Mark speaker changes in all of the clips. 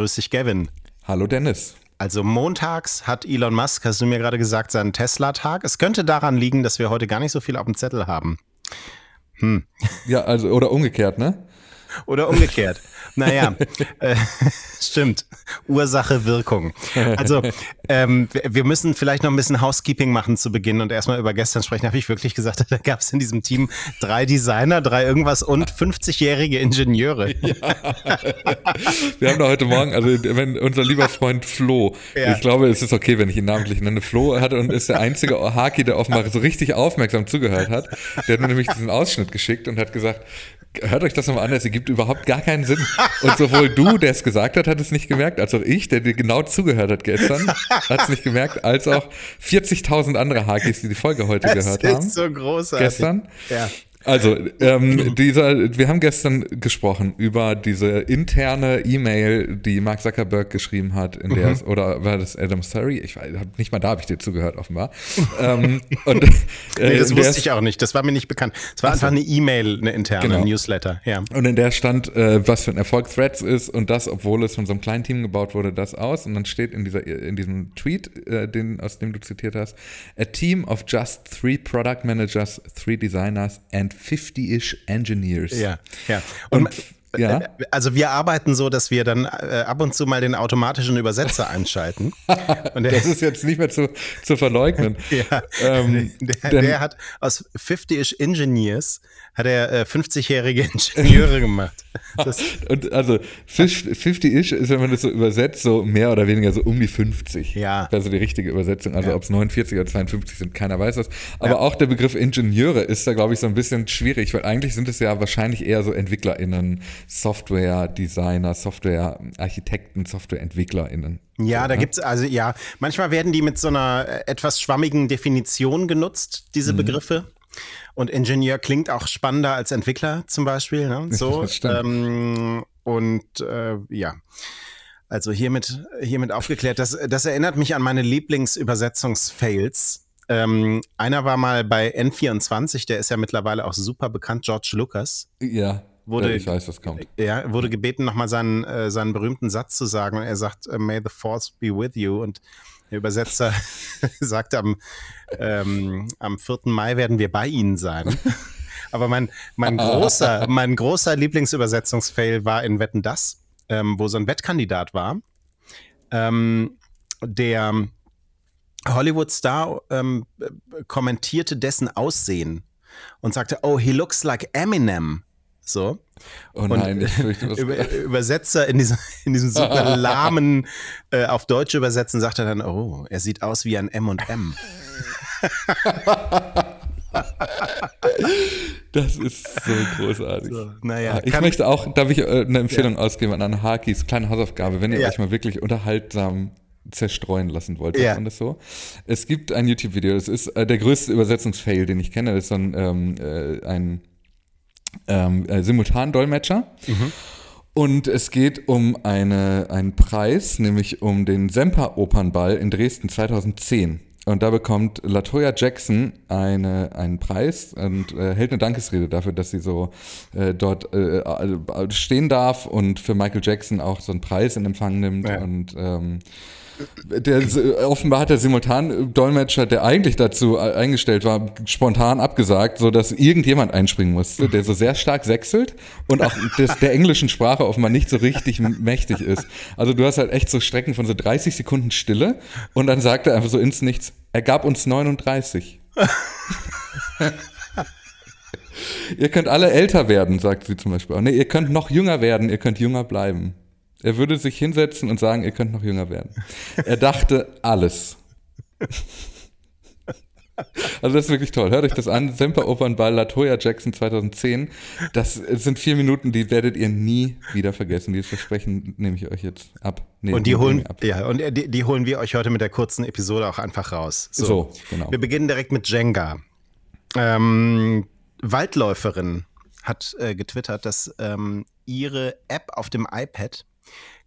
Speaker 1: Grüß dich, Gavin.
Speaker 2: Hallo, Dennis.
Speaker 1: Also montags hat Elon Musk, hast du mir gerade gesagt, seinen Tesla-Tag. Es könnte daran liegen, dass wir heute gar nicht so viel auf dem Zettel haben.
Speaker 2: Hm. Ja, also, oder umgekehrt, ne?
Speaker 1: Oder umgekehrt. Naja, äh, stimmt. Ursache, Wirkung. Also, ähm, wir müssen vielleicht noch ein bisschen Housekeeping machen zu Beginn und erstmal über gestern sprechen. Habe ich wirklich gesagt, da gab es in diesem Team drei Designer, drei irgendwas und 50-jährige Ingenieure. Ja.
Speaker 2: Wir haben da heute Morgen, also wenn unser lieber Freund Flo, ja. ich glaube, es ist okay, wenn ich ihn namentlich nenne, Flo hat und ist der einzige Haki, der offenbar so richtig aufmerksam zugehört hat. Der hat mir nämlich diesen Ausschnitt geschickt und hat gesagt, hört euch das nochmal an, es ergibt überhaupt gar keinen Sinn. Und sowohl du, der es gesagt hat, hat es nicht gemerkt, als auch ich, der dir genau zugehört hat gestern, hat es nicht gemerkt, als auch 40.000 andere Hakis, die die Folge heute das gehört haben. Das ist
Speaker 1: so großartig.
Speaker 2: Gestern. Ja. Also, ähm, dieser, wir haben gestern gesprochen über diese interne E-Mail, die Mark Zuckerberg geschrieben hat, in der mhm. es, oder war das Adam Surrey? Ich weiß, nicht mal da habe ich dir zugehört, offenbar. ähm,
Speaker 1: und, äh, nee, das wusste ich auch nicht, das war mir nicht bekannt. Es war einfach eine E-Mail, eine interne genau. Newsletter, ja.
Speaker 2: Und in der stand, äh, was für ein Erfolg Threads ist und das, obwohl es von so einem kleinen Team gebaut wurde, das aus. Und dann steht in, dieser, in diesem Tweet, äh, den, aus dem du zitiert hast, a team of just three product managers, three designers and 50-ish Engineers.
Speaker 1: Ja, ja. Und, und ja. Äh, also wir arbeiten so, dass wir dann äh, ab und zu mal den automatischen Übersetzer einschalten.
Speaker 2: Und das ist jetzt nicht mehr zu, zu verleugnen.
Speaker 1: ja. Ähm, der, der, hat aus 50-ish Engineers hat er äh, 50-jährige Ingenieure gemacht.
Speaker 2: Und also 50-ish ist, wenn man das so übersetzt, so mehr oder weniger so um die 50.
Speaker 1: Ja.
Speaker 2: Also die richtige Übersetzung. Also ja. ob es 49 oder 52 sind, keiner weiß das. Aber ja. auch der Begriff Ingenieure ist da, glaube ich, so ein bisschen schwierig, weil eigentlich sind es ja wahrscheinlich eher so EntwicklerInnen, Software-Designer, Software-Architekten, Software-EntwicklerInnen.
Speaker 1: Ja, da gibt es, also ja, manchmal werden die mit so einer äh, etwas schwammigen Definition genutzt, diese mhm. Begriffe. Und Ingenieur klingt auch spannender als Entwickler zum Beispiel. Ne? So, ähm, und äh, ja. Also hiermit, hiermit aufgeklärt. Das, das erinnert mich an meine Lieblingsübersetzungsfails. Ähm, einer war mal bei N24, der ist ja mittlerweile auch super bekannt, George Lucas.
Speaker 2: Ja. Wurde, ich weiß, was kommt.
Speaker 1: Ja, wurde gebeten, nochmal seinen, äh, seinen berühmten Satz zu sagen. Und er sagt, May the Force be with you. Und der Übersetzer sagt, am, ähm, am 4. Mai werden wir bei Ihnen sein. Aber mein, mein, großer, mein großer Lieblingsübersetzungsfail war in Wetten Das, ähm, wo so ein Wettkandidat war, ähm, der Hollywood-Star ähm, kommentierte dessen Aussehen und sagte, oh, he looks like Eminem. So.
Speaker 2: Oh nein, ich fürchte, was
Speaker 1: über, Übersetzer in diesem, in diesem super lahmen, äh, auf Deutsch übersetzen, sagt er dann, oh, er sieht aus wie ein M&M.
Speaker 2: das ist so großartig. So,
Speaker 1: naja,
Speaker 2: ah, ich möchte auch, darf ich äh, eine Empfehlung ja. ausgeben an Hakis, kleine Hausaufgabe, wenn ihr ja. euch mal wirklich unterhaltsam zerstreuen lassen wollt, ja. man das so. Es gibt ein YouTube-Video, das ist äh, der größte Übersetzungsfail, den ich kenne, das ist so ein, ähm, äh, ein ähm, äh, Simultandolmetscher. Mhm. Und es geht um eine, einen Preis, nämlich um den Semper Opernball in Dresden 2010. Und da bekommt Latoya Jackson eine, einen Preis und äh, hält eine Dankesrede dafür, dass sie so äh, dort äh, stehen darf und für Michael Jackson auch so einen Preis in Empfang nimmt. Ja. Und ähm, der, offenbar hat der Simultan-Dolmetscher, der eigentlich dazu eingestellt war, spontan abgesagt, so dass irgendjemand einspringen musste, der so sehr stark sechselt und auch des, der englischen Sprache offenbar nicht so richtig mächtig ist. Also du hast halt echt so Strecken von so 30 Sekunden Stille und dann sagt er einfach so ins Nichts, er gab uns 39. ihr könnt alle älter werden, sagt sie zum Beispiel. Nee, ihr könnt noch jünger werden, ihr könnt jünger bleiben. Er würde sich hinsetzen und sagen, ihr könnt noch jünger werden. Er dachte alles. Also das ist wirklich toll. Hört euch das an. Semper Opernball Latoya Jackson 2010. Das sind vier Minuten, die werdet ihr nie wieder vergessen. Dieses Versprechen nehme ich euch jetzt ab.
Speaker 1: Nee, und die holen, ja, und die, die, holen wir euch heute mit der kurzen Episode auch einfach raus.
Speaker 2: So, so genau.
Speaker 1: Wir beginnen direkt mit Jenga. Ähm, Waldläuferin hat äh, getwittert, dass ähm, ihre App auf dem iPad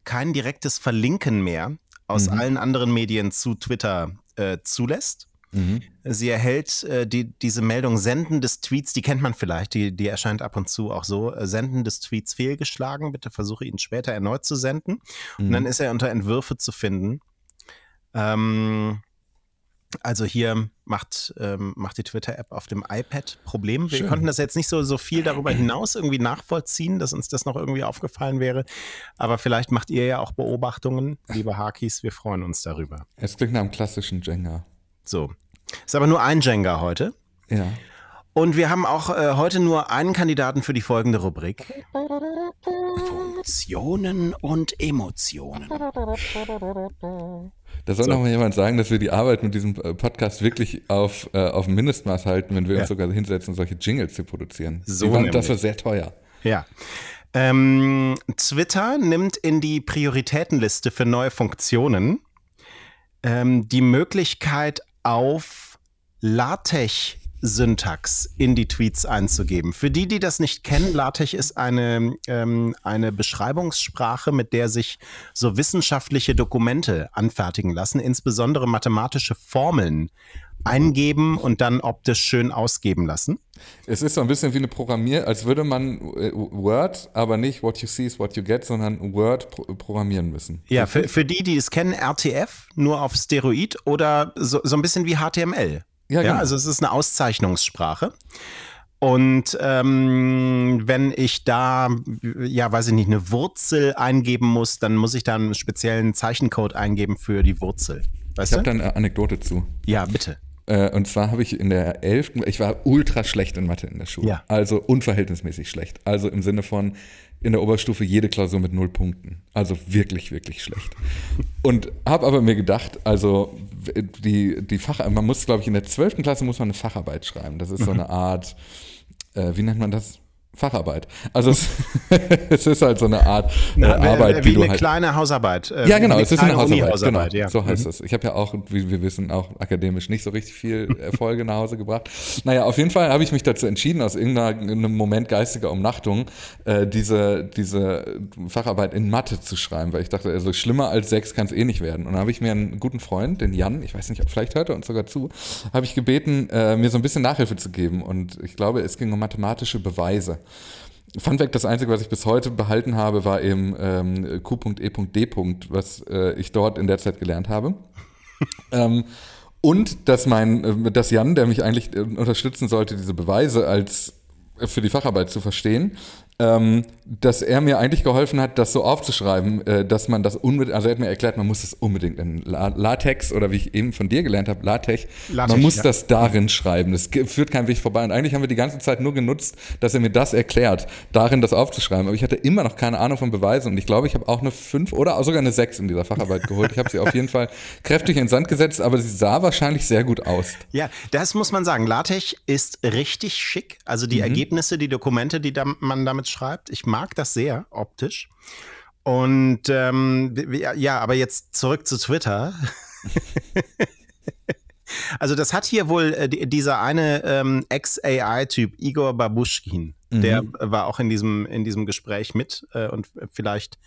Speaker 1: kein direktes Verlinken mehr aus mhm. allen anderen Medien zu Twitter äh, zulässt. Mhm. Sie erhält äh, die, diese Meldung Senden des Tweets, die kennt man vielleicht, die, die erscheint ab und zu auch so. Äh, Senden des Tweets fehlgeschlagen, bitte versuche ihn später erneut zu senden. Mhm. Und dann ist er unter Entwürfe zu finden. Ähm, also hier macht, ähm, macht die Twitter-App auf dem iPad Probleme. Wir Schön. konnten das jetzt nicht so, so viel darüber hinaus irgendwie nachvollziehen, dass uns das noch irgendwie aufgefallen wäre. Aber vielleicht macht ihr ja auch Beobachtungen, liebe Hakis. Wir freuen uns darüber.
Speaker 2: Es klingt nach einem klassischen Jenga.
Speaker 1: So. Ist aber nur ein Jenga heute.
Speaker 2: Ja.
Speaker 1: Und wir haben auch äh, heute nur einen Kandidaten für die folgende Rubrik. Funktionen und Emotionen.
Speaker 2: Da soll so. noch mal jemand sagen, dass wir die Arbeit mit diesem äh, Podcast wirklich auf, äh, auf Mindestmaß halten, wenn wir ja. uns sogar hinsetzen, solche Jingles zu produzieren. So waren, das war sehr teuer.
Speaker 1: Ja. Ähm, Twitter nimmt in die Prioritätenliste für neue Funktionen ähm, die Möglichkeit auf LaTeX Syntax in die Tweets einzugeben. Für die, die das nicht kennen, LaTeX ist eine, ähm, eine Beschreibungssprache, mit der sich so wissenschaftliche Dokumente anfertigen lassen, insbesondere mathematische Formeln eingeben und dann optisch schön ausgeben lassen.
Speaker 2: Es ist so ein bisschen wie eine Programmier, als würde man äh, Word, aber nicht what you see is what you get, sondern Word programmieren müssen.
Speaker 1: Ja, für, für die, die es kennen, RTF, nur auf Steroid oder so, so ein bisschen wie HTML. Ja, genau. ja, also es ist eine Auszeichnungssprache. Und ähm, wenn ich da, ja, weiß ich nicht, eine Wurzel eingeben muss, dann muss ich da einen speziellen Zeichencode eingeben für die Wurzel.
Speaker 2: Weißt ich habe da eine Anekdote zu.
Speaker 1: Ja, bitte.
Speaker 2: Äh, und zwar habe ich in der 11., ich war ultra schlecht in Mathe in der Schule. Ja. Also unverhältnismäßig schlecht. Also im Sinne von in der Oberstufe jede Klausur mit null Punkten. Also wirklich, wirklich schlecht. Und habe aber mir gedacht, also die, die Fach, man muss, glaube ich, in der 12. Klasse muss man eine Facharbeit schreiben. Das ist so eine Art, äh, wie nennt man das? Facharbeit. Also es, es, ist halt so eine Art äh, Na, Arbeit,
Speaker 1: wie, wie eine halt, kleine Hausarbeit.
Speaker 2: Äh, ja, genau, es ist eine Hausarbeit. Hausarbeit genau, ja. So heißt mhm. es. Ich habe ja auch, wie wir wissen, auch akademisch nicht so richtig viel Erfolge nach Hause gebracht. Naja, auf jeden Fall habe ich mich dazu entschieden, aus irgendeinem Moment geistiger Umnachtung, äh, diese, diese Facharbeit in Mathe zu schreiben, weil ich dachte, also schlimmer als sechs kann es eh nicht werden. Und dann habe ich mir einen guten Freund, den Jan, ich weiß nicht, vielleicht hört er uns sogar zu, habe ich gebeten, äh, mir so ein bisschen Nachhilfe zu geben. Und ich glaube, es ging um mathematische Beweise. Fun Fact, das Einzige, was ich bis heute behalten habe, war eben ähm, Q.E.D. was äh, ich dort in der Zeit gelernt habe. ähm, und dass mein, äh, dass Jan, der mich eigentlich äh, unterstützen sollte, diese Beweise als äh, für die Facharbeit zu verstehen, ähm, dass er mir eigentlich geholfen hat, das so aufzuschreiben, äh, dass man das unbedingt, also er hat mir erklärt, man muss das unbedingt in Latex oder wie ich eben von dir gelernt habe, Latex, Latex man muss ja. das darin schreiben. Das führt kein Weg vorbei. Und eigentlich haben wir die ganze Zeit nur genutzt, dass er mir das erklärt, darin das aufzuschreiben. Aber ich hatte immer noch keine Ahnung von Beweisen und ich glaube, ich habe auch eine 5 oder sogar eine 6 in dieser Facharbeit geholt. Ich habe sie auf jeden Fall kräftig in Sand gesetzt, aber sie sah wahrscheinlich sehr gut aus.
Speaker 1: Ja, das muss man sagen. LaTeX ist richtig schick. Also die mhm. Ergebnisse, die Dokumente, die da, man damit schreibt. Ich mag das sehr optisch. Und ähm, ja, aber jetzt zurück zu Twitter. also das hat hier wohl äh, dieser eine ähm, Ex-AI-Typ, Igor Babuschkin, mhm. der war auch in diesem, in diesem Gespräch mit äh, und vielleicht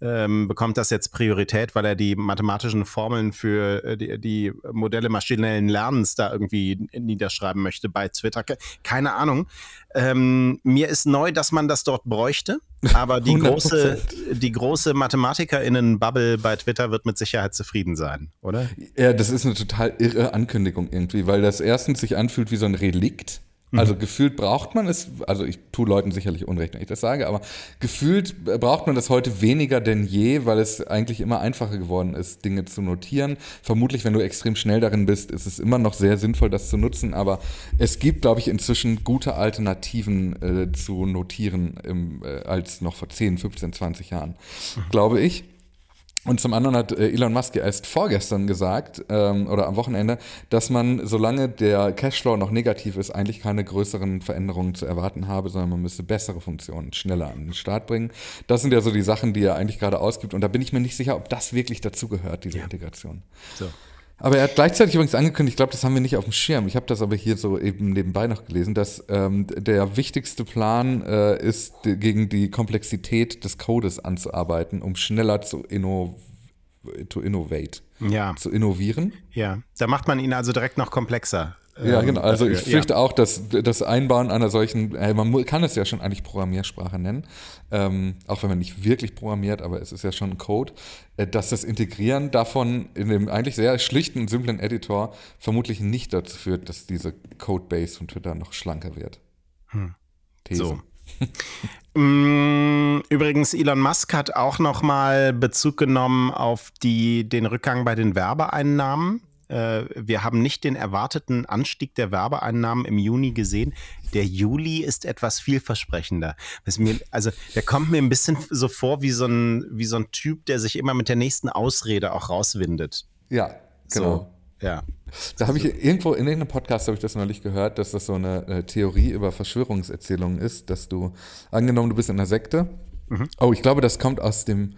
Speaker 1: ähm, bekommt das jetzt Priorität, weil er die mathematischen Formeln für äh, die, die, Modelle maschinellen Lernens da irgendwie niederschreiben möchte bei Twitter. Keine Ahnung. Ähm, mir ist neu, dass man das dort bräuchte, aber die 100%. große, die große MathematikerInnen-Bubble bei Twitter wird mit Sicherheit zufrieden sein, oder?
Speaker 2: Ja, das ist eine total irre Ankündigung irgendwie, weil das erstens sich anfühlt wie so ein Relikt also mhm. gefühlt braucht man es, also ich tue Leuten sicherlich Unrecht, wenn ich das sage, aber gefühlt braucht man das heute weniger denn je, weil es eigentlich immer einfacher geworden ist, Dinge zu notieren. Vermutlich, wenn du extrem schnell darin bist, ist es immer noch sehr sinnvoll, das zu nutzen, aber es gibt, glaube ich, inzwischen gute Alternativen äh, zu notieren im, äh, als noch vor 10, 15, 20 Jahren, mhm. glaube ich. Und zum anderen hat äh, Elon Musk erst vorgestern gesagt, ähm, oder am Wochenende, dass man, solange der Cashflow noch negativ ist, eigentlich keine größeren Veränderungen zu erwarten habe, sondern man müsste bessere Funktionen schneller an den Start bringen. Das sind ja so die Sachen, die er eigentlich gerade ausgibt. Und da bin ich mir nicht sicher, ob das wirklich dazugehört, diese ja. Integration. So. Aber er hat gleichzeitig übrigens angekündigt, ich glaube, das haben wir nicht auf dem Schirm. Ich habe das aber hier so eben nebenbei noch gelesen, dass ähm, der wichtigste Plan äh, ist, gegen die Komplexität des Codes anzuarbeiten, um schneller zu innovieren to innovate.
Speaker 1: Ja.
Speaker 2: Zu innovieren.
Speaker 1: Ja, da macht man ihn also direkt noch komplexer.
Speaker 2: Ja, ähm, genau. Also ich fürchte ja. auch, dass das Einbauen einer solchen, äh, man kann es ja schon eigentlich Programmiersprache nennen, ähm, auch wenn man nicht wirklich programmiert, aber es ist ja schon ein Code, äh, dass das Integrieren davon in dem eigentlich sehr schlichten und simplen Editor vermutlich nicht dazu führt, dass diese Codebase von Twitter noch schlanker wird.
Speaker 1: Hm. These. So. Mm, übrigens, Elon Musk hat auch nochmal Bezug genommen auf die, den Rückgang bei den Werbeeinnahmen. Äh, wir haben nicht den erwarteten Anstieg der Werbeeinnahmen im Juni gesehen. Der Juli ist etwas vielversprechender. Mir, also der kommt mir ein bisschen so vor wie so, ein, wie so ein Typ, der sich immer mit der nächsten Ausrede auch rauswindet.
Speaker 2: Ja, genau.
Speaker 1: So, ja.
Speaker 2: Da habe ich irgendwo in irgendeinem Podcast habe ich das neulich gehört, dass das so eine äh, Theorie über Verschwörungserzählungen ist, dass du angenommen du bist in einer Sekte. Mhm. Oh, ich glaube, das kommt aus dem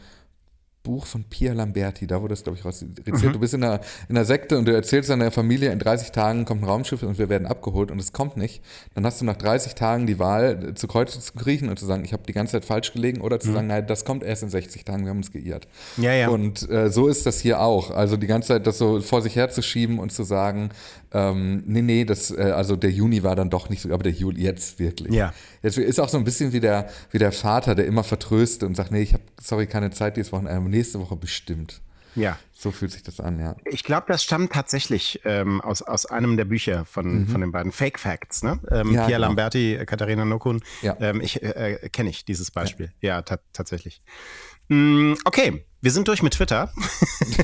Speaker 2: Buch von Pia Lamberti, da wurde das, glaube ich, rausreziert. Mhm. Du bist in einer, in einer Sekte und du erzählst deiner Familie, in 30 Tagen kommt ein Raumschiff und wir werden abgeholt und es kommt nicht. Dann hast du nach 30 Tagen die Wahl, zu Kreuz zu kriechen und zu sagen, ich habe die ganze Zeit falsch gelegen oder zu mhm. sagen, nein, das kommt erst in 60 Tagen, wir haben uns geirrt.
Speaker 1: Ja, ja.
Speaker 2: Und äh, so ist das hier auch. Also die ganze Zeit das so vor sich herzuschieben und zu sagen, ähm, nee, nee, das, äh, also der Juni war dann doch nicht so, aber der Juli jetzt wirklich.
Speaker 1: Ja.
Speaker 2: Jetzt ist auch so ein bisschen wie der, wie der Vater, der immer vertröstet und sagt, nee, ich habe, sorry, keine Zeit dieses Wochenende, nächste Woche bestimmt.
Speaker 1: Ja.
Speaker 2: So fühlt sich das an, ja.
Speaker 1: Ich glaube, das stammt tatsächlich ähm, aus, aus einem der Bücher von, mhm. von den beiden Fake Facts, ne? Ähm, ja, Pia genau. Lamberti, Katharina Nokun. Ja. Ähm, ich äh, äh kenne ich dieses Beispiel. Ja, ja ta tatsächlich. Mm, okay, wir sind durch mit Twitter.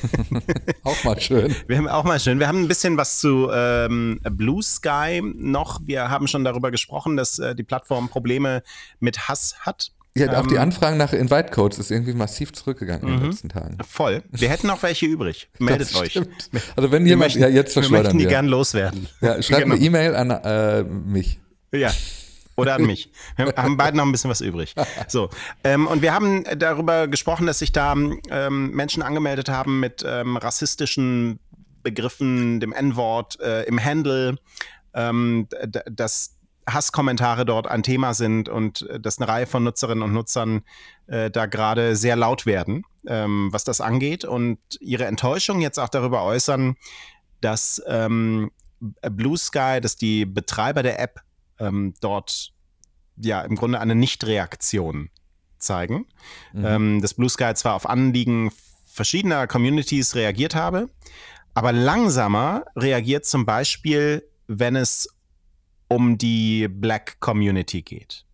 Speaker 2: auch mal schön.
Speaker 1: Wir haben auch mal schön. Wir haben ein bisschen was zu ähm, Blue Sky noch. Wir haben schon darüber gesprochen, dass äh, die Plattform Probleme mit Hass hat.
Speaker 2: Ja, ähm, auch die ähm, Anfragen nach Invite-Codes ist irgendwie massiv zurückgegangen in den mhm. letzten Tagen.
Speaker 1: Voll. Wir hätten noch welche übrig. Meldet euch.
Speaker 2: Also wenn jemand,
Speaker 1: möchten,
Speaker 2: ja jetzt verschleudern
Speaker 1: wir. möchten die wir. gern loswerden.
Speaker 2: Ja, schreibt genau. eine E-Mail an äh, mich.
Speaker 1: Ja, oder an mich. Wir haben beide noch ein bisschen was übrig. So. Ähm, und wir haben darüber gesprochen, dass sich da ähm, Menschen angemeldet haben mit ähm, rassistischen Begriffen, dem N-Wort äh, im Handle, ähm, dass Hasskommentare dort ein Thema sind und äh, dass eine Reihe von Nutzerinnen und Nutzern äh, da gerade sehr laut werden, ähm, was das angeht und ihre Enttäuschung jetzt auch darüber äußern, dass ähm, Blue Sky, dass die Betreiber der App ähm, dort ja im Grunde eine Nichtreaktion zeigen. Mhm. Ähm, dass Blue Sky zwar auf Anliegen verschiedener Communities reagiert habe, aber langsamer reagiert zum Beispiel, wenn es um die Black Community geht.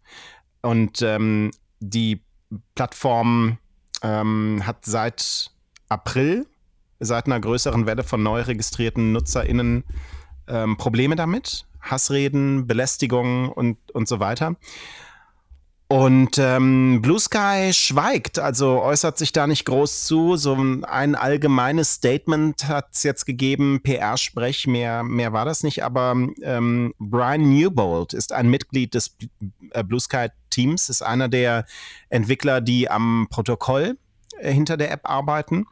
Speaker 1: Und ähm, die Plattform ähm, hat seit April, seit einer größeren Welle von neu registrierten NutzerInnen ähm, Probleme damit. Hassreden, Belästigungen und, und so weiter. Und ähm, Blue Sky schweigt, also äußert sich da nicht groß zu. So ein allgemeines Statement hat es jetzt gegeben, PR-Sprech, mehr, mehr war das nicht. Aber ähm, Brian Newbold ist ein Mitglied des äh, Blue Sky Teams, ist einer der Entwickler, die am Protokoll äh, hinter der App arbeiten.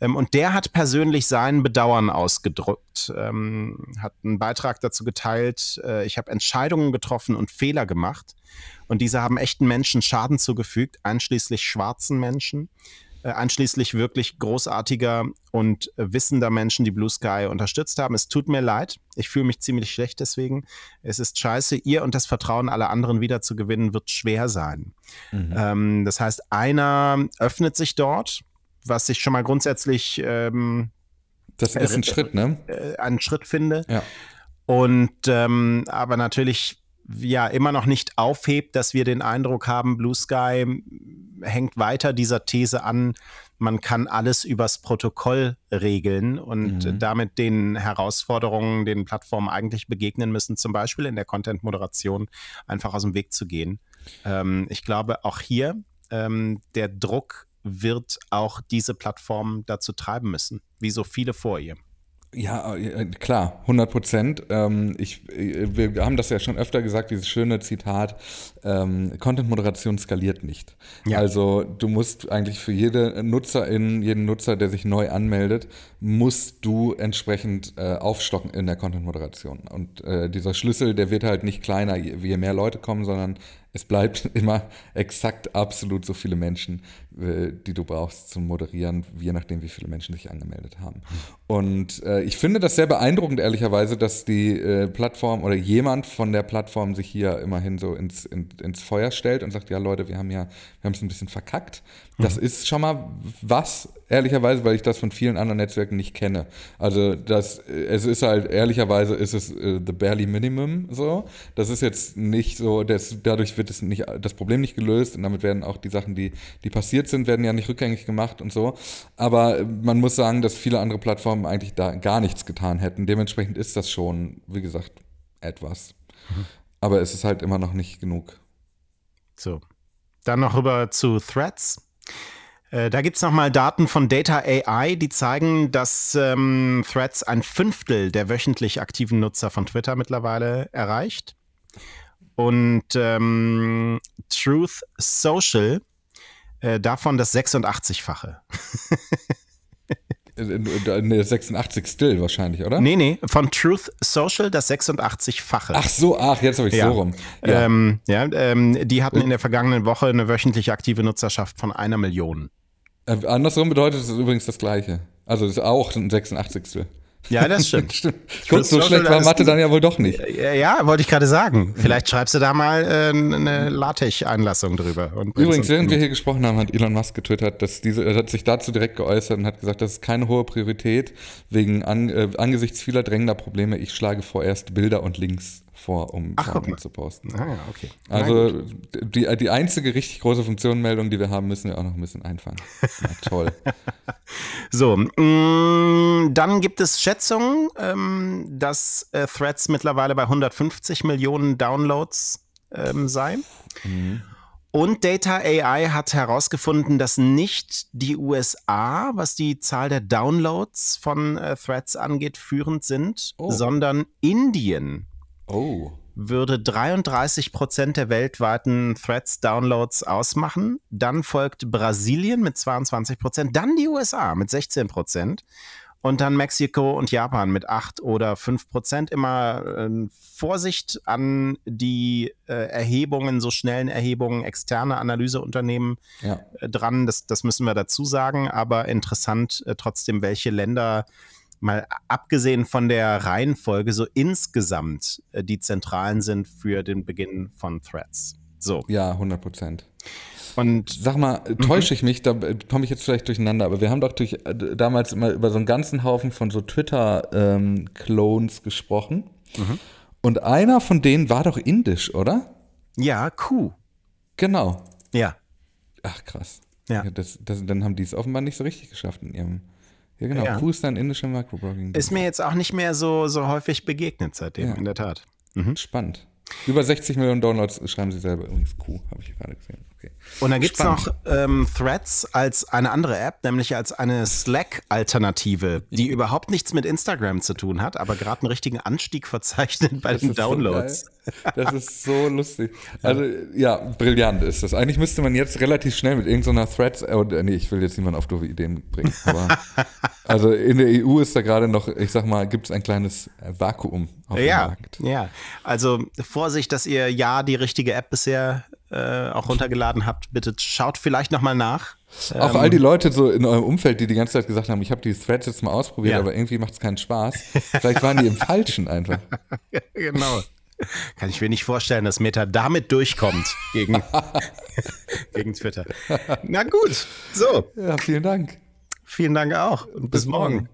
Speaker 1: Ähm, und der hat persönlich sein Bedauern ausgedrückt, ähm, hat einen Beitrag dazu geteilt, äh, ich habe Entscheidungen getroffen und Fehler gemacht. Und diese haben echten Menschen Schaden zugefügt, einschließlich schwarzen Menschen, äh, einschließlich wirklich großartiger und äh, wissender Menschen, die Blue Sky unterstützt haben. Es tut mir leid, ich fühle mich ziemlich schlecht deswegen. Es ist scheiße, ihr und das Vertrauen aller anderen wiederzugewinnen, wird schwer sein. Mhm. Ähm, das heißt, einer öffnet sich dort was ich schon mal grundsätzlich ähm,
Speaker 2: das ist ein äh, Schritt, ne?
Speaker 1: Äh, einen Schritt finde.
Speaker 2: Ja.
Speaker 1: Und ähm, aber natürlich ja immer noch nicht aufhebt, dass wir den Eindruck haben, Blue Sky hängt weiter dieser These an, man kann alles übers Protokoll regeln und mhm. damit den Herausforderungen, den Plattformen eigentlich begegnen müssen, zum Beispiel in der Content-Moderation einfach aus dem Weg zu gehen. Ähm, ich glaube, auch hier ähm, der Druck wird auch diese Plattform dazu treiben müssen, wie so viele vor ihr.
Speaker 2: Ja, äh, klar, 100 Prozent. Ähm, ich, äh, wir haben das ja schon öfter gesagt, dieses schöne Zitat, ähm, Content-Moderation skaliert nicht. Ja. Also du musst eigentlich für jede Nutzerin, jeden Nutzer, der sich neu anmeldet, musst du entsprechend äh, aufstocken in der Content-Moderation. Und äh, dieser Schlüssel, der wird halt nicht kleiner, je, mehr Leute kommen, sondern Es bleibt immer exakt absolut so viele Menschen, äh, die du brauchst zum Moderieren, je nachdem, wie viele Menschen sich angemeldet haben. Und äh, ich finde das sehr beeindruckend, ehrlicherweise, dass die äh, Plattform oder jemand von der Plattform sich hier immerhin so ins, in, ins Feuer stellt und sagt, ja Leute, wir haben ja, wir haben es ein bisschen verkackt. Das mhm. ist schon mal was, ehrlicherweise, weil ich das von vielen anderen Netzwerken nicht kenne. Also das, es ist halt, ehrlicherweise ist es äh, the barely minimum so. Das ist jetzt nicht so, das, dadurch wird es nicht, das Problem nicht gelöst und damit werden auch die Sachen, die, die passiert sind, werden ja nicht rückgängig gemacht und so. Aber man muss sagen, dass viele andere Plattformen eigentlich da gar nichts getan hätten. Dementsprechend ist das schon, wie gesagt, etwas. Mhm. Aber es ist halt immer noch nicht genug.
Speaker 1: So. Dann noch rüber zu Threads. Äh, da gibt es nochmal Daten von Data AI, die zeigen, dass ähm, Threads ein Fünftel der wöchentlich aktiven Nutzer von Twitter mittlerweile erreicht. Und ähm, Truth Social äh, davon das 86-fache.
Speaker 2: Eine 86 Still wahrscheinlich, oder?
Speaker 1: Nee, nee, von Truth Social das 86-fache.
Speaker 2: Ach so, ach, jetzt habe ich ja. so rum.
Speaker 1: Ja, ähm, ja ähm, die hatten in der vergangenen Woche eine wöchentlich aktive Nutzerschaft von einer Million.
Speaker 2: Äh, andersrum bedeutet es übrigens das Gleiche. Also es ist auch ein 86.
Speaker 1: Ja, das stimmt.
Speaker 2: stimmt. Guck, so schlecht war Mathe dann ja wohl doch nicht.
Speaker 1: Ja, ja wollte ich gerade sagen. Vielleicht schreibst du da mal äh, eine LaTeX-Einlassung drüber.
Speaker 2: Übrigens, während wir hier gesprochen haben, hat Elon Musk getwittert, dass diese, er hat sich dazu direkt geäußert und hat gesagt, das ist keine hohe Priorität wegen an, äh, angesichts vieler drängender Probleme. Ich schlage vorerst Bilder und Links vor, um
Speaker 1: Ach, Daten
Speaker 2: zu posten.
Speaker 1: Ah, ja, okay.
Speaker 2: Also die, die einzige richtig große Funktionenmeldung, die wir haben, müssen wir auch noch ein bisschen einfangen. Ja, toll.
Speaker 1: so, mh, mm, dann gibt es Schätzungen, ähm, dass äh, Threads mittlerweile bei 150 Millionen Downloads ähm, sei. Mhm. Und Data AI hat herausgefunden, dass nicht die USA, was die Zahl der Downloads von äh, Threads angeht, führend sind, oh. sondern Indien
Speaker 2: Oh.
Speaker 1: Würde 33 Prozent der weltweiten Threads-Downloads ausmachen. Dann folgt Brasilien mit 22 Prozent, dann die USA mit 16 Prozent und dann Mexiko und Japan mit 8 oder 5 Prozent. Immer äh, Vorsicht an die äh, Erhebungen, so schnellen Erhebungen, externe Analyseunternehmen ja. äh, dran. Das, das müssen wir dazu sagen. Aber interessant äh, trotzdem, welche Länder mal abgesehen von der Reihenfolge, so insgesamt äh, die zentralen sind für den Beginn von Threads. So.
Speaker 2: Ja, 100 Prozent. Und sag mal, mhm. täusche ich mich, da komme ich jetzt vielleicht durcheinander, aber wir haben doch durch, äh, damals immer über so einen ganzen Haufen von so Twitter-Clones ähm, gesprochen. Mhm. Und einer von denen war doch indisch, oder?
Speaker 1: Ja, Q.
Speaker 2: Genau.
Speaker 1: Ja.
Speaker 2: Ach, krass. Ja. ja das, das, dann haben die es offenbar nicht so richtig geschafft in ihrem ja, genau. Ja. ist ein indischer Microblogging.
Speaker 1: Ist mir jetzt auch nicht mehr so, so häufig begegnet seitdem, ja. in der Tat.
Speaker 2: Mhm. Spannend. Über 60 Millionen Downloads schreiben sie selber übrigens Q, habe ich gerade gesehen. Okay.
Speaker 1: Und dann gibt es noch ähm, Threads als eine andere App, nämlich als eine Slack-Alternative, die überhaupt nichts mit Instagram zu tun hat, aber gerade einen richtigen Anstieg verzeichnet bei das den Downloads.
Speaker 2: So das ist so lustig. Also ja, brillant ist das. Eigentlich müsste man jetzt relativ schnell mit irgendeiner Threads, äh, nee, ich will jetzt niemanden auf doofe Ideen bringen, aber also in der EU ist da gerade noch, ich sag mal, gibt es ein kleines Vakuum auf
Speaker 1: ja,
Speaker 2: dem Markt.
Speaker 1: Ja, also Vorsicht, dass ihr ja die richtige App bisher äh, auch runtergeladen habt. Bitte schaut vielleicht nochmal nach.
Speaker 2: Auch ähm, all die Leute so in eurem Umfeld, die die ganze Zeit gesagt haben, ich habe die Threads jetzt mal ausprobiert, ja. aber irgendwie macht es keinen Spaß. Vielleicht waren die im Falschen einfach.
Speaker 1: genau. Kann ich mir nicht vorstellen, dass Meta damit durchkommt gegen, gegen Twitter. Na gut, so.
Speaker 2: Ja, vielen Dank.
Speaker 1: Vielen Dank auch und bis, bis morgen. morgen.